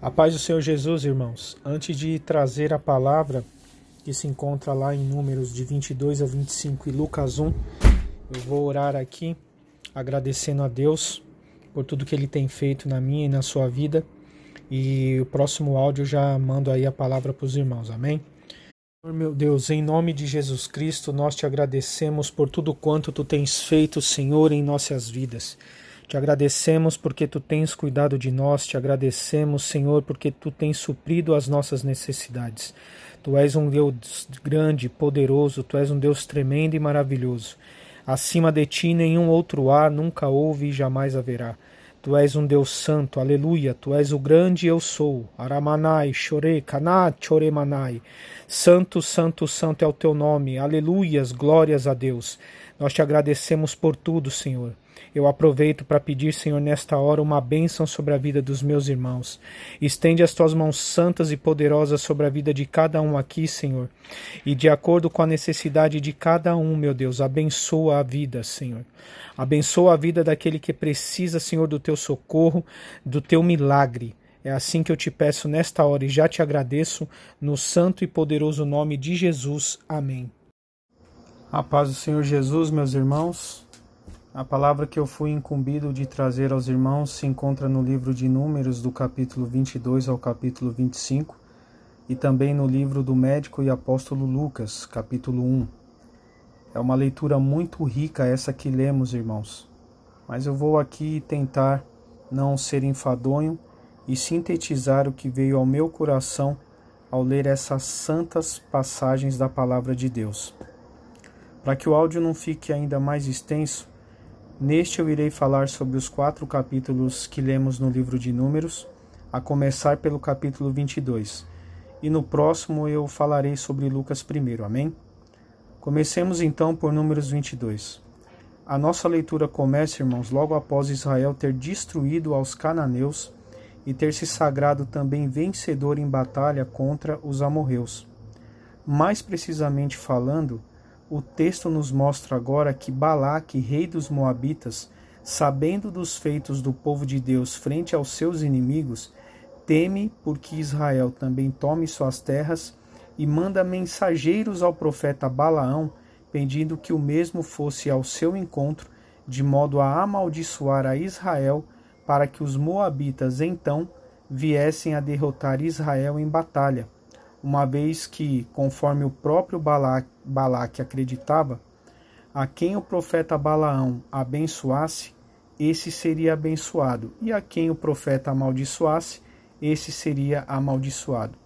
A paz do Senhor Jesus, irmãos. Antes de trazer a palavra que se encontra lá em Números de 22 a 25 e Lucas 1, eu vou orar aqui agradecendo a Deus por tudo que ele tem feito na minha e na sua vida. E o próximo áudio eu já mando aí a palavra para os irmãos. Amém? Meu Deus, em nome de Jesus Cristo, nós te agradecemos por tudo quanto tu tens feito, Senhor, em nossas vidas. Te agradecemos porque tu tens cuidado de nós, te agradecemos, Senhor, porque tu tens suprido as nossas necessidades. Tu és um Deus grande, poderoso, tu és um Deus tremendo e maravilhoso. Acima de ti nenhum outro há, nunca houve e jamais haverá. Tu és um Deus santo, aleluia, tu és o grande eu sou. Aramanai, chore, kanat, choremanai. Santo, santo, santo é o teu nome, aleluias, glórias a Deus. Nós te agradecemos por tudo, Senhor. Eu aproveito para pedir, Senhor, nesta hora uma bênção sobre a vida dos meus irmãos. Estende as tuas mãos santas e poderosas sobre a vida de cada um aqui, Senhor. E de acordo com a necessidade de cada um, meu Deus, abençoa a vida, Senhor. Abençoa a vida daquele que precisa, Senhor, do teu socorro, do teu milagre. É assim que eu te peço nesta hora e já te agradeço, no santo e poderoso nome de Jesus. Amém. A paz do Senhor Jesus, meus irmãos. A palavra que eu fui incumbido de trazer aos irmãos se encontra no livro de Números, do capítulo 22 ao capítulo 25, e também no livro do médico e apóstolo Lucas, capítulo 1. É uma leitura muito rica essa que lemos, irmãos, mas eu vou aqui tentar não ser enfadonho e sintetizar o que veio ao meu coração ao ler essas santas passagens da palavra de Deus. Para que o áudio não fique ainda mais extenso, Neste eu irei falar sobre os quatro capítulos que lemos no livro de Números, a começar pelo capítulo 22. E no próximo eu falarei sobre Lucas primeiro. Amém? Comecemos então por Números 22. A nossa leitura começa, irmãos, logo após Israel ter destruído aos cananeus e ter se sagrado também vencedor em batalha contra os amorreus. Mais precisamente falando, o texto nos mostra agora que Balaque, rei dos Moabitas, sabendo dos feitos do povo de Deus frente aos seus inimigos, teme porque Israel também tome suas terras e manda mensageiros ao profeta Balaão, pedindo que o mesmo fosse ao seu encontro, de modo a amaldiçoar a Israel, para que os Moabitas então viessem a derrotar Israel em batalha uma vez que, conforme o próprio Balaque acreditava, a quem o profeta Balaão abençoasse, esse seria abençoado, e a quem o profeta amaldiçoasse, esse seria amaldiçoado.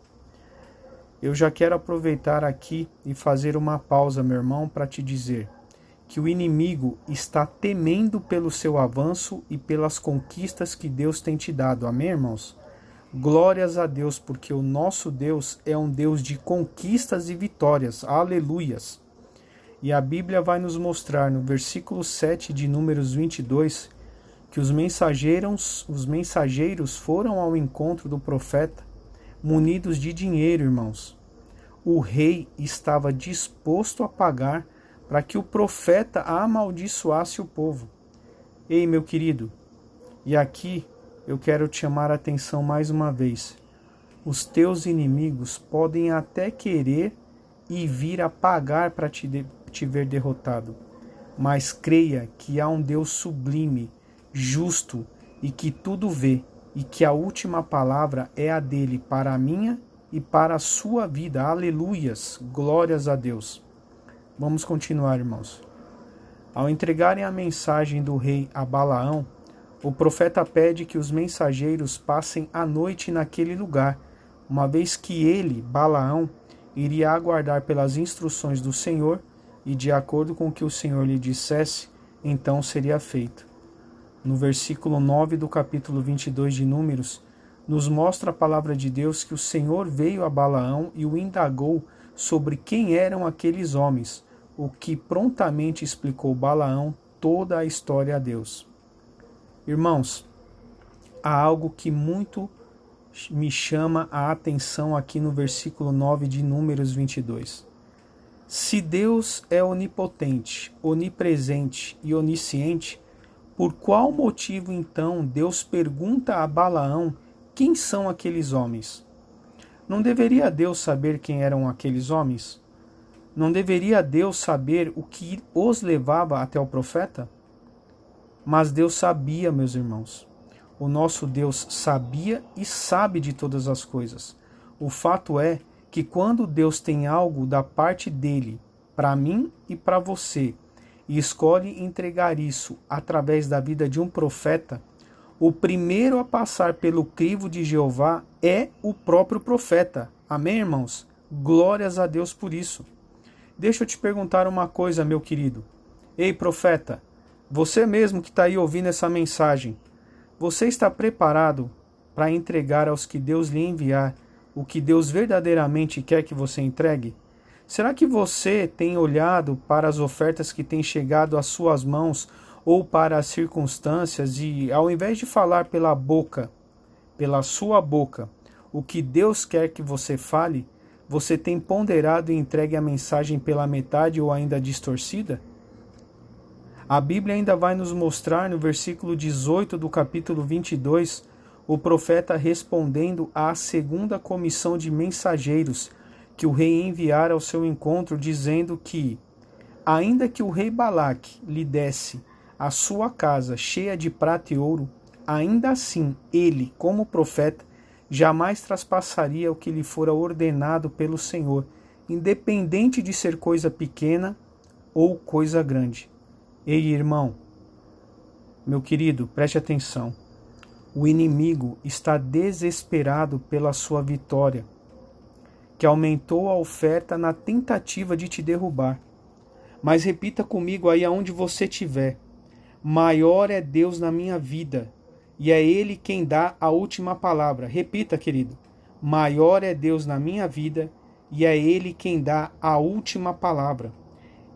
Eu já quero aproveitar aqui e fazer uma pausa, meu irmão, para te dizer que o inimigo está temendo pelo seu avanço e pelas conquistas que Deus tem te dado. Amém, irmãos? Glórias a Deus, porque o nosso Deus é um Deus de conquistas e vitórias. Aleluias. E a Bíblia vai nos mostrar no versículo 7 de Números 22 que os mensageiros, os mensageiros foram ao encontro do profeta munidos de dinheiro, irmãos. O rei estava disposto a pagar para que o profeta amaldiçoasse o povo. Ei, meu querido, e aqui eu quero te chamar a atenção mais uma vez. Os teus inimigos podem até querer e vir a pagar para te, te ver derrotado, mas creia que há um Deus sublime, justo e que tudo vê, e que a última palavra é a dele para a minha e para a sua vida. Aleluias! Glórias a Deus. Vamos continuar, irmãos. Ao entregarem a mensagem do rei a Balaão, o profeta pede que os mensageiros passem a noite naquele lugar, uma vez que ele, Balaão, iria aguardar pelas instruções do Senhor e, de acordo com o que o Senhor lhe dissesse, então seria feito. No versículo 9 do capítulo 22 de Números, nos mostra a palavra de Deus que o Senhor veio a Balaão e o indagou sobre quem eram aqueles homens, o que prontamente explicou Balaão toda a história a Deus. Irmãos, há algo que muito me chama a atenção aqui no versículo 9 de Números 22. Se Deus é onipotente, onipresente e onisciente, por qual motivo então Deus pergunta a Balaão quem são aqueles homens? Não deveria Deus saber quem eram aqueles homens? Não deveria Deus saber o que os levava até o profeta? Mas Deus sabia, meus irmãos. O nosso Deus sabia e sabe de todas as coisas. O fato é que quando Deus tem algo da parte dele para mim e para você e escolhe entregar isso através da vida de um profeta, o primeiro a passar pelo crivo de Jeová é o próprio profeta. Amém, irmãos? Glórias a Deus por isso. Deixa eu te perguntar uma coisa, meu querido. Ei, profeta, você mesmo que está aí ouvindo essa mensagem, você está preparado para entregar aos que Deus lhe enviar o que Deus verdadeiramente quer que você entregue? Será que você tem olhado para as ofertas que têm chegado às suas mãos ou para as circunstâncias e, ao invés de falar pela boca, pela sua boca, o que Deus quer que você fale, você tem ponderado e entregue a mensagem pela metade ou ainda distorcida? A Bíblia ainda vai nos mostrar no versículo 18 do capítulo 22 o profeta respondendo à segunda comissão de mensageiros que o rei enviara ao seu encontro, dizendo que, ainda que o rei Balaque lhe desse a sua casa cheia de prata e ouro, ainda assim ele, como profeta, jamais traspassaria o que lhe fora ordenado pelo Senhor, independente de ser coisa pequena ou coisa grande. Ei, irmão, meu querido, preste atenção. O inimigo está desesperado pela sua vitória, que aumentou a oferta na tentativa de te derrubar. Mas repita comigo aí aonde você estiver: maior é Deus na minha vida, e é Ele quem dá a última palavra. Repita, querido: maior é Deus na minha vida, e é Ele quem dá a última palavra.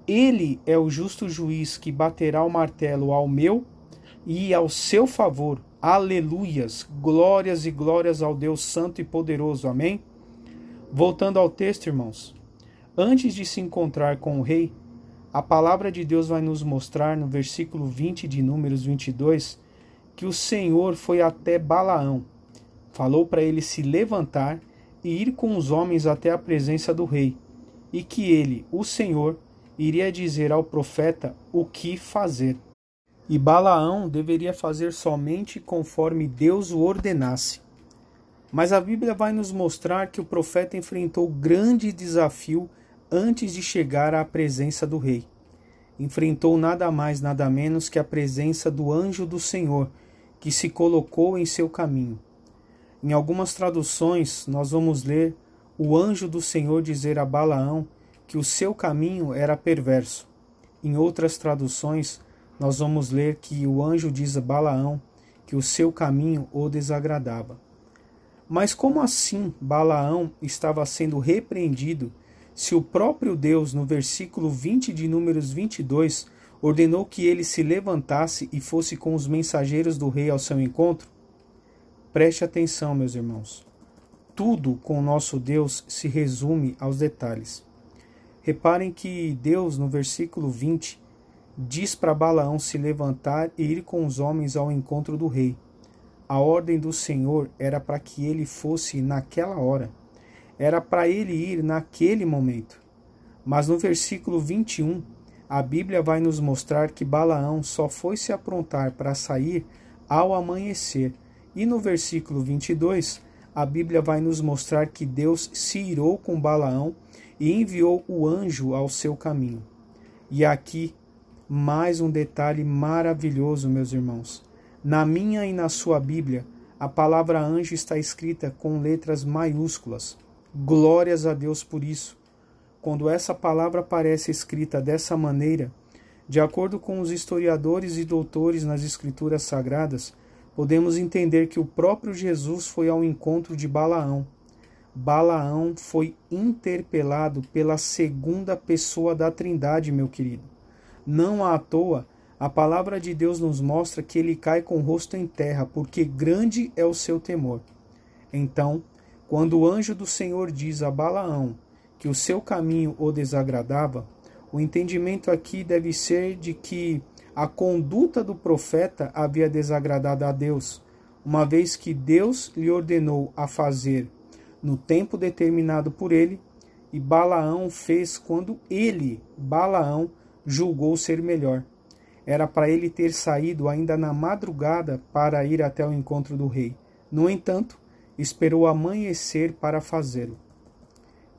Ele é o justo juiz que baterá o martelo ao meu e ao seu favor. Aleluias! Glórias e glórias ao Deus Santo e Poderoso. Amém? Voltando ao texto, irmãos. Antes de se encontrar com o rei, a palavra de Deus vai nos mostrar no versículo 20 de Números 22 que o Senhor foi até Balaão, falou para ele se levantar e ir com os homens até a presença do rei, e que ele, o Senhor, iria dizer ao profeta o que fazer. E Balaão deveria fazer somente conforme Deus o ordenasse. Mas a Bíblia vai nos mostrar que o profeta enfrentou grande desafio antes de chegar à presença do rei. Enfrentou nada mais, nada menos que a presença do anjo do Senhor, que se colocou em seu caminho. Em algumas traduções, nós vamos ler o anjo do Senhor dizer a Balaão que o seu caminho era perverso. Em outras traduções, nós vamos ler que o anjo diz a Balaão que o seu caminho o desagradava. Mas como assim Balaão estava sendo repreendido se o próprio Deus, no versículo 20 de Números 22, ordenou que ele se levantasse e fosse com os mensageiros do rei ao seu encontro? Preste atenção, meus irmãos. Tudo com nosso Deus se resume aos detalhes. Reparem que Deus, no versículo 20, diz para Balaão se levantar e ir com os homens ao encontro do rei. A ordem do Senhor era para que ele fosse naquela hora. Era para ele ir naquele momento. Mas no versículo 21, a Bíblia vai nos mostrar que Balaão só foi se aprontar para sair ao amanhecer. E no versículo 22, a Bíblia vai nos mostrar que Deus se irou com Balaão e enviou o anjo ao seu caminho. E aqui mais um detalhe maravilhoso, meus irmãos. Na minha e na sua Bíblia, a palavra anjo está escrita com letras maiúsculas. Glórias a Deus por isso. Quando essa palavra aparece escrita dessa maneira, de acordo com os historiadores e doutores nas Escrituras Sagradas, podemos entender que o próprio Jesus foi ao encontro de Balaão Balaão foi interpelado pela segunda pessoa da Trindade, meu querido. Não à toa, a palavra de Deus nos mostra que ele cai com o rosto em terra, porque grande é o seu temor. Então, quando o anjo do Senhor diz a Balaão que o seu caminho o desagradava, o entendimento aqui deve ser de que a conduta do profeta havia desagradado a Deus, uma vez que Deus lhe ordenou a fazer no tempo determinado por ele, e Balaão fez quando ele, Balaão, julgou ser melhor. Era para ele ter saído ainda na madrugada para ir até o encontro do rei. No entanto, esperou amanhecer para fazê-lo.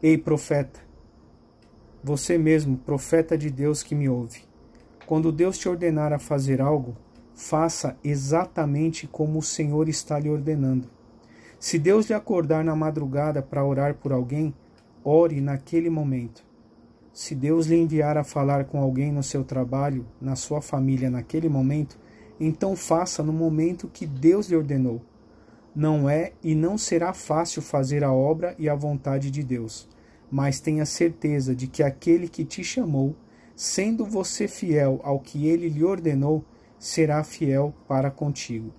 Ei, profeta, você mesmo, profeta de Deus que me ouve, quando Deus te ordenar a fazer algo, faça exatamente como o Senhor está lhe ordenando. Se Deus lhe acordar na madrugada para orar por alguém, ore naquele momento. Se Deus lhe enviar a falar com alguém no seu trabalho, na sua família naquele momento, então faça no momento que Deus lhe ordenou. Não é e não será fácil fazer a obra e a vontade de Deus, mas tenha certeza de que aquele que te chamou, sendo você fiel ao que ele lhe ordenou, será fiel para contigo.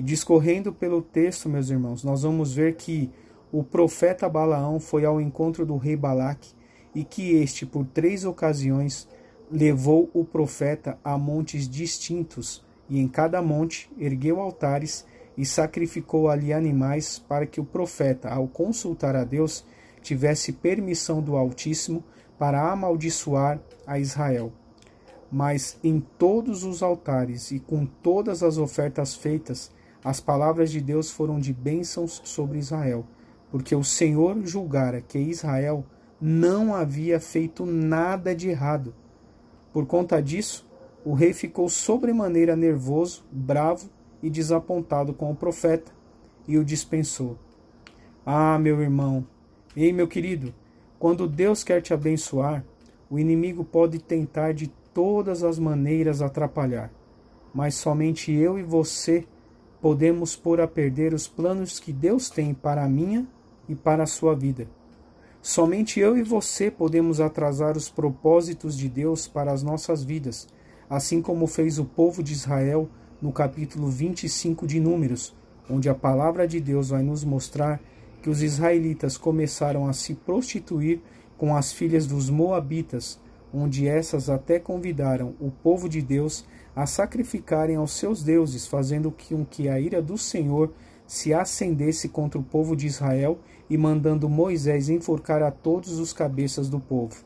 E discorrendo pelo texto, meus irmãos, nós vamos ver que o profeta Balaão foi ao encontro do rei Balaque e que este, por três ocasiões, levou o profeta a montes distintos e em cada monte ergueu altares e sacrificou ali animais para que o profeta, ao consultar a Deus, tivesse permissão do Altíssimo para amaldiçoar a Israel. Mas em todos os altares e com todas as ofertas feitas, as palavras de Deus foram de bênçãos sobre Israel, porque o Senhor julgara que Israel não havia feito nada de errado. Por conta disso, o rei ficou sobremaneira nervoso, bravo e desapontado com o profeta e o dispensou. Ah, meu irmão, ei, meu querido, quando Deus quer te abençoar, o inimigo pode tentar de todas as maneiras atrapalhar, mas somente eu e você podemos pôr a perder os planos que Deus tem para a minha e para a sua vida. Somente eu e você podemos atrasar os propósitos de Deus para as nossas vidas, assim como fez o povo de Israel no capítulo 25 de Números, onde a palavra de Deus vai nos mostrar que os israelitas começaram a se prostituir com as filhas dos moabitas onde essas até convidaram o povo de Deus a sacrificarem aos seus deuses, fazendo com que a ira do Senhor se acendesse contra o povo de Israel e mandando Moisés enforcar a todos os cabeças do povo.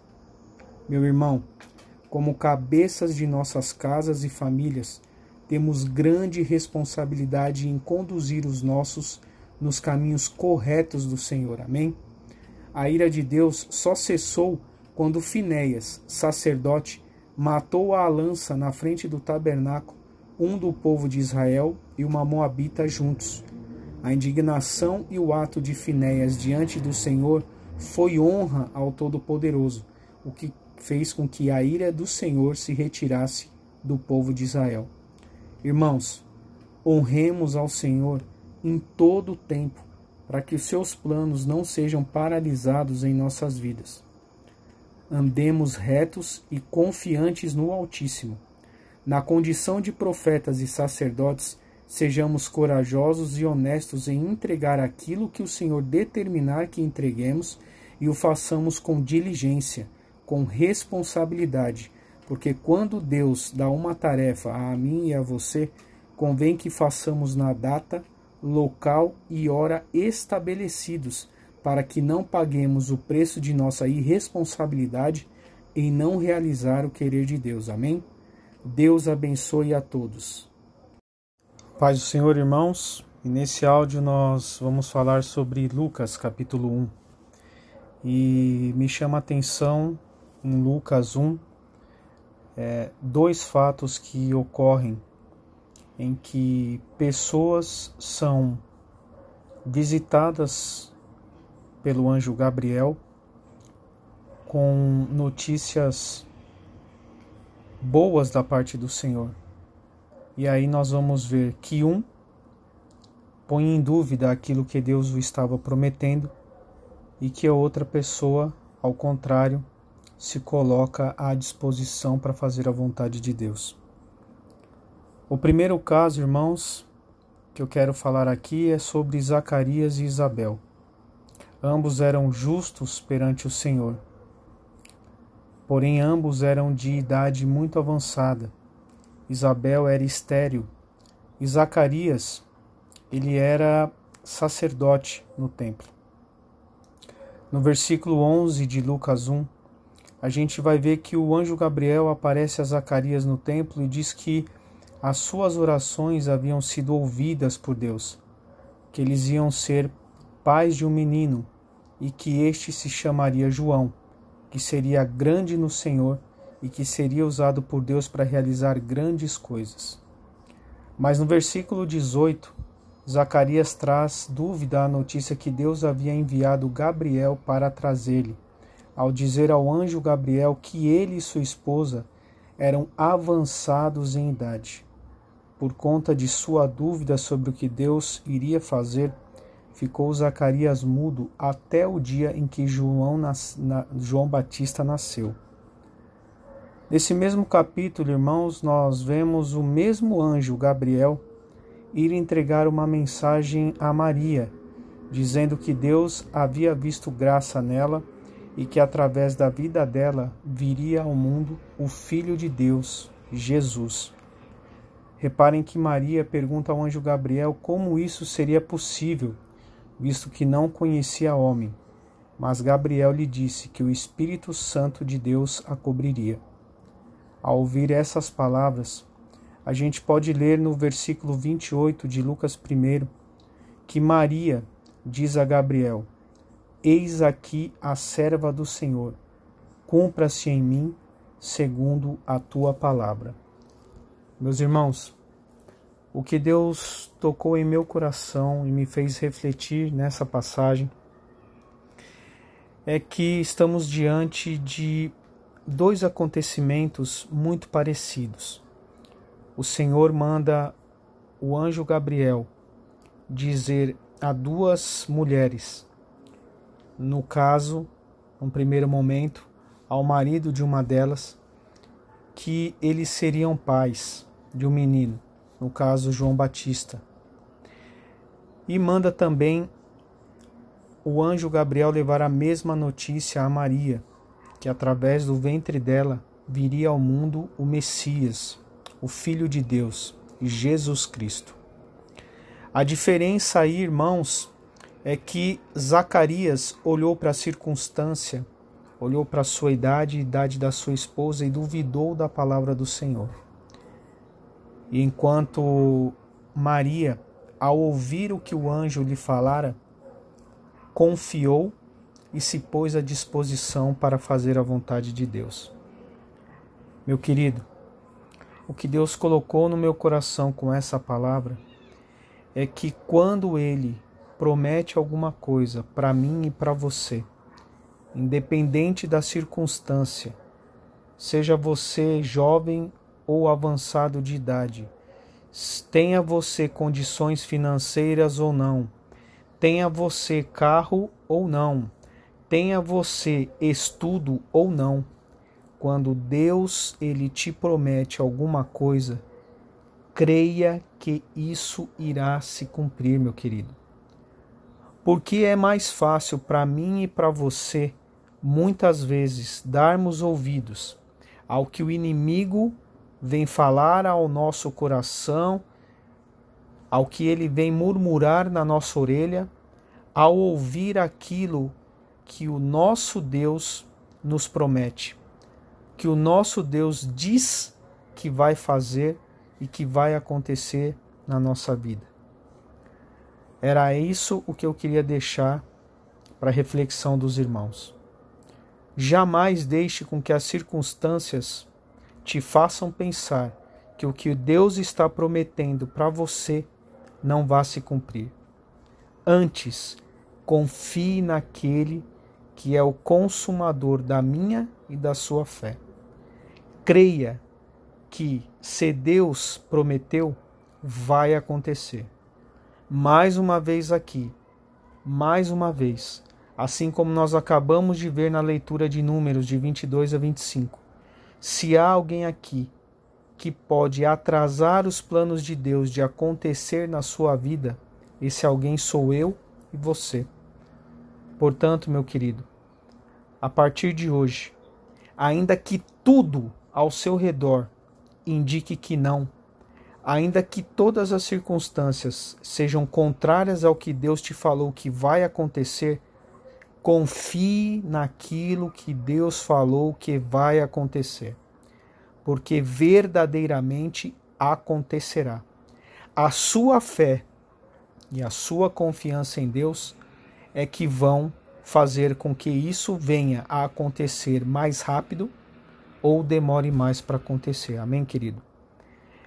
Meu irmão, como cabeças de nossas casas e famílias, temos grande responsabilidade em conduzir os nossos nos caminhos corretos do Senhor. Amém? A ira de Deus só cessou quando Finéias, sacerdote, matou a lança na frente do tabernáculo um do povo de Israel e uma moabita juntos. A indignação e o ato de Finéias diante do Senhor foi honra ao Todo-Poderoso, o que fez com que a ira do Senhor se retirasse do povo de Israel. Irmãos, honremos ao Senhor em todo o tempo, para que os seus planos não sejam paralisados em nossas vidas andemos retos e confiantes no Altíssimo. Na condição de profetas e sacerdotes, sejamos corajosos e honestos em entregar aquilo que o Senhor determinar que entreguemos e o façamos com diligência, com responsabilidade, porque quando Deus dá uma tarefa a mim e a você, convém que façamos na data, local e hora estabelecidos para que não paguemos o preço de nossa irresponsabilidade em não realizar o querer de Deus. Amém? Deus abençoe a todos. Paz do Senhor, irmãos. E nesse áudio nós vamos falar sobre Lucas, capítulo 1. E me chama a atenção em Lucas 1 é, dois fatos que ocorrem em que pessoas são visitadas pelo anjo Gabriel com notícias boas da parte do Senhor. E aí nós vamos ver que um põe em dúvida aquilo que Deus o estava prometendo e que a outra pessoa, ao contrário, se coloca à disposição para fazer a vontade de Deus. O primeiro caso, irmãos, que eu quero falar aqui é sobre Zacarias e Isabel. Ambos eram justos perante o Senhor. Porém, ambos eram de idade muito avançada. Isabel era estéril e Zacarias ele era sacerdote no templo. No versículo 11 de Lucas 1, a gente vai ver que o anjo Gabriel aparece a Zacarias no templo e diz que as suas orações haviam sido ouvidas por Deus, que eles iam ser pais de um menino e que este se chamaria João, que seria grande no Senhor e que seria usado por Deus para realizar grandes coisas. Mas no versículo 18, Zacarias traz dúvida à notícia que Deus havia enviado Gabriel para trazer-lhe, ao dizer ao anjo Gabriel que ele e sua esposa eram avançados em idade. Por conta de sua dúvida sobre o que Deus iria fazer, ficou Zacarias mudo até o dia em que João, nas, na, João Batista nasceu. Nesse mesmo capítulo, irmãos, nós vemos o mesmo anjo Gabriel ir entregar uma mensagem a Maria, dizendo que Deus havia visto graça nela e que através da vida dela viria ao mundo o Filho de Deus, Jesus. Reparem que Maria pergunta ao anjo Gabriel como isso seria possível, visto que não conhecia homem. Mas Gabriel lhe disse que o Espírito Santo de Deus a cobriria. Ao ouvir essas palavras, a gente pode ler no versículo 28 de Lucas 1 que Maria diz a Gabriel: Eis aqui a serva do Senhor, cumpra-se em mim segundo a tua palavra. Meus irmãos, o que Deus tocou em meu coração e me fez refletir nessa passagem é que estamos diante de dois acontecimentos muito parecidos. O Senhor manda o anjo Gabriel dizer a duas mulheres, no caso, num primeiro momento, ao marido de uma delas, que eles seriam pais de um menino, no caso João Batista. E manda também o anjo Gabriel levar a mesma notícia a Maria, que através do ventre dela viria ao mundo o Messias, o Filho de Deus, Jesus Cristo. A diferença aí, irmãos, é que Zacarias olhou para a circunstância, olhou para a sua idade e idade da sua esposa e duvidou da palavra do Senhor. E enquanto Maria, ao ouvir o que o anjo lhe falara, confiou e se pôs à disposição para fazer a vontade de Deus. Meu querido, o que Deus colocou no meu coração com essa palavra é que quando Ele promete alguma coisa para mim e para você, independente da circunstância, seja você jovem ou avançado de idade, tenha você condições financeiras ou não, tenha você carro ou não, tenha você estudo ou não, quando Deus ele te promete alguma coisa, creia que isso irá se cumprir, meu querido. Porque é mais fácil para mim e para você, muitas vezes, darmos ouvidos ao que o inimigo vem falar ao nosso coração, ao que ele vem murmurar na nossa orelha, ao ouvir aquilo que o nosso Deus nos promete que o nosso Deus diz que vai fazer e que vai acontecer na nossa vida. Era isso o que eu queria deixar para reflexão dos irmãos. Jamais deixe com que as circunstâncias te façam pensar que o que Deus está prometendo para você não vai se cumprir. Antes, confie naquele que é o consumador da minha e da sua fé creia que se Deus prometeu, vai acontecer. Mais uma vez aqui, mais uma vez, assim como nós acabamos de ver na leitura de Números de 22 a 25. Se há alguém aqui que pode atrasar os planos de Deus de acontecer na sua vida, esse alguém sou eu e você. Portanto, meu querido, a partir de hoje, ainda que tudo ao seu redor indique que não, ainda que todas as circunstâncias sejam contrárias ao que Deus te falou que vai acontecer, confie naquilo que Deus falou que vai acontecer, porque verdadeiramente acontecerá. A sua fé e a sua confiança em Deus é que vão fazer com que isso venha a acontecer mais rápido ou demore mais para acontecer. Amém, querido?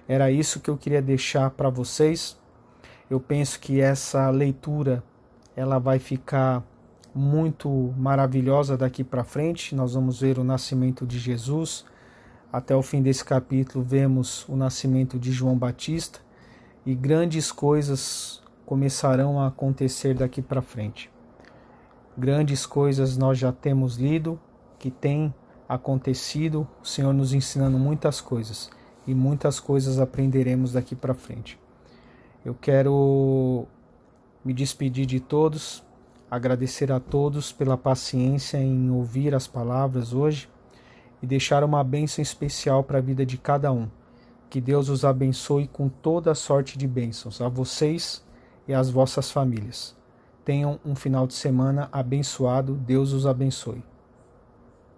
Era isso que eu queria deixar para vocês. Eu penso que essa leitura ela vai ficar muito maravilhosa daqui para frente. Nós vamos ver o nascimento de Jesus. Até o fim desse capítulo vemos o nascimento de João Batista e grandes coisas começarão a acontecer daqui para frente. Grandes coisas nós já temos lido, que tem acontecido, o Senhor nos ensinando muitas coisas e muitas coisas aprenderemos daqui para frente. Eu quero me despedir de todos, agradecer a todos pela paciência em ouvir as palavras hoje e deixar uma bênção especial para a vida de cada um. Que Deus os abençoe com toda sorte de bênçãos a vocês e às vossas famílias. Tenham um final de semana abençoado. Deus os abençoe.